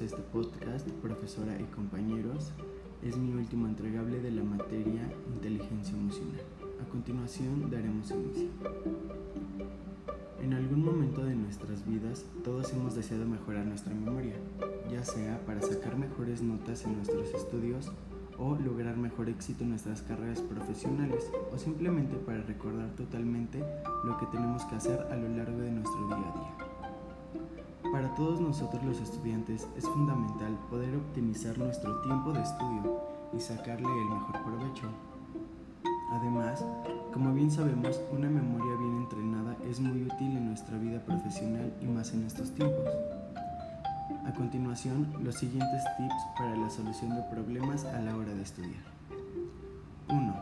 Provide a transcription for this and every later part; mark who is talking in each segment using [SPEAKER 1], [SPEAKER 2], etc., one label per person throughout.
[SPEAKER 1] a este podcast, profesora y compañeros. Es mi último entregable de la materia inteligencia emocional. A continuación daremos inicio. En algún momento de nuestras vidas todos hemos deseado mejorar nuestra memoria, ya sea para sacar mejores notas en nuestros estudios o lograr mejor éxito en nuestras carreras profesionales o simplemente para recordar totalmente lo que tenemos que hacer a lo largo de nuestro día a día. Para todos nosotros los estudiantes es fundamental poder optimizar nuestro tiempo de estudio y sacarle el mejor provecho. Además, como bien sabemos, una memoria bien entrenada es muy útil en nuestra vida profesional y más en estos tiempos. A continuación, los siguientes tips para la solución de problemas a la hora de estudiar. 1.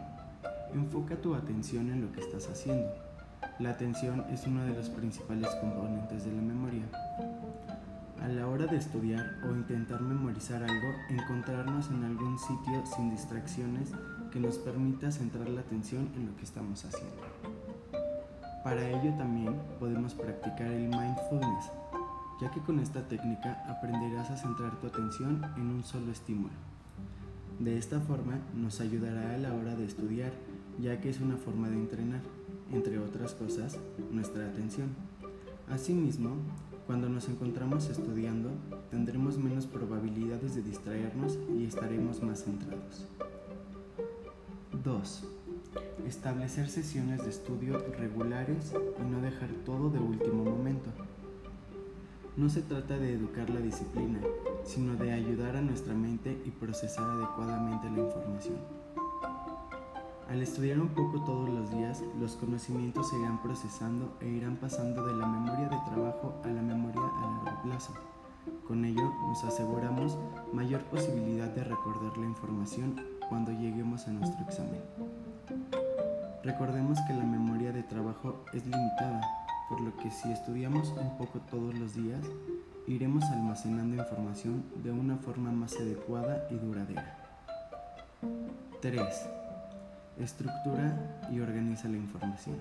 [SPEAKER 1] Enfoca tu atención en lo que estás haciendo. La atención es uno de los principales componentes de la memoria. A la hora de estudiar o intentar memorizar algo, encontrarnos en algún sitio sin distracciones que nos permita centrar la atención en lo que estamos haciendo. Para ello también podemos practicar el mindfulness, ya que con esta técnica aprenderás a centrar tu atención en un solo estímulo. De esta forma nos ayudará a la hora de estudiar, ya que es una forma de entrenar entre otras cosas, nuestra atención. Asimismo, cuando nos encontramos estudiando, tendremos menos probabilidades de distraernos y estaremos más centrados. 2. Establecer sesiones de estudio regulares y no dejar todo de último momento. No se trata de educar la disciplina, sino de ayudar a nuestra mente y procesar adecuadamente la información. Al estudiar un poco todos los días, los conocimientos se irán procesando e irán pasando de la memoria de trabajo a la aseguramos mayor posibilidad de recordar la información cuando lleguemos a nuestro examen. Recordemos que la memoria de trabajo es limitada, por lo que si estudiamos un poco todos los días, iremos almacenando información de una forma más adecuada y duradera. 3 estructura y organiza la información.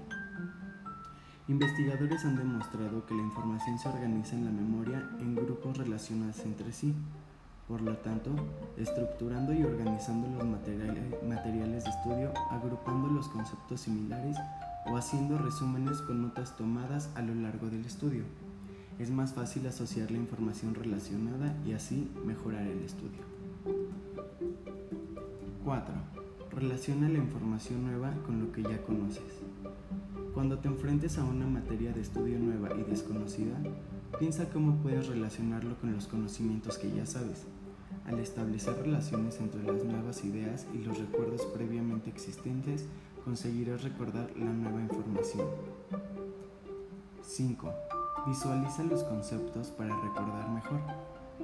[SPEAKER 1] Investigadores han demostrado que la información se organiza en la memoria en grupos relacionados entre sí. Por lo tanto, estructurando y organizando los materiales de estudio, agrupando los conceptos similares o haciendo resúmenes con notas tomadas a lo largo del estudio. Es más fácil asociar la información relacionada y así mejorar el estudio. 4 Relaciona la información nueva con lo que ya conoces. Cuando te enfrentes a una materia de estudio nueva y desconocida, piensa cómo puedes relacionarlo con los conocimientos que ya sabes. Al establecer relaciones entre las nuevas ideas y los recuerdos previamente existentes, conseguirás recordar la nueva información. 5. Visualiza los conceptos para recordar mejor.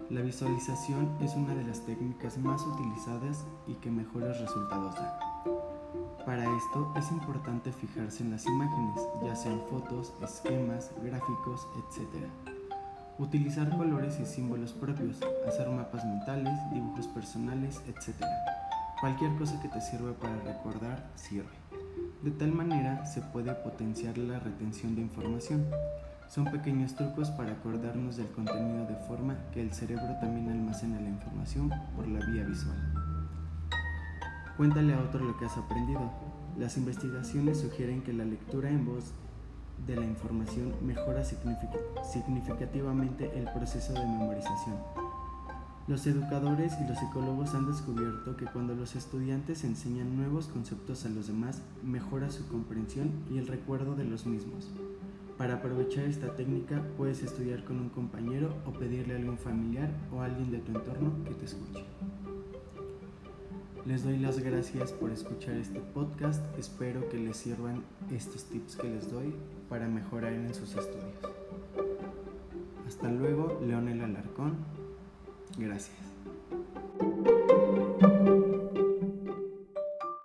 [SPEAKER 1] La visualización es una de las técnicas más utilizadas y que mejores resultados da. Para esto es importante fijarse en las imágenes, ya sean fotos, esquemas, gráficos, etc. Utilizar colores y símbolos propios, hacer mapas mentales, dibujos personales, etc. Cualquier cosa que te sirva para recordar sirve. De tal manera se puede potenciar la retención de información. Son pequeños trucos para acordarnos del contenido de forma que el cerebro también almacena la información por la vía visual. Cuéntale a otro lo que has aprendido. Las investigaciones sugieren que la lectura en voz de la información mejora significativamente el proceso de memorización. Los educadores y los psicólogos han descubierto que cuando los estudiantes enseñan nuevos conceptos a los demás, mejora su comprensión y el recuerdo de los mismos. Para aprovechar esta técnica puedes estudiar con un compañero o pedirle a algún familiar o alguien de tu entorno que te escuche. Les doy las gracias por escuchar este podcast. Espero que les sirvan estos tips que les doy para mejorar en sus estudios. Hasta luego, Leonel Alarcón. Gracias.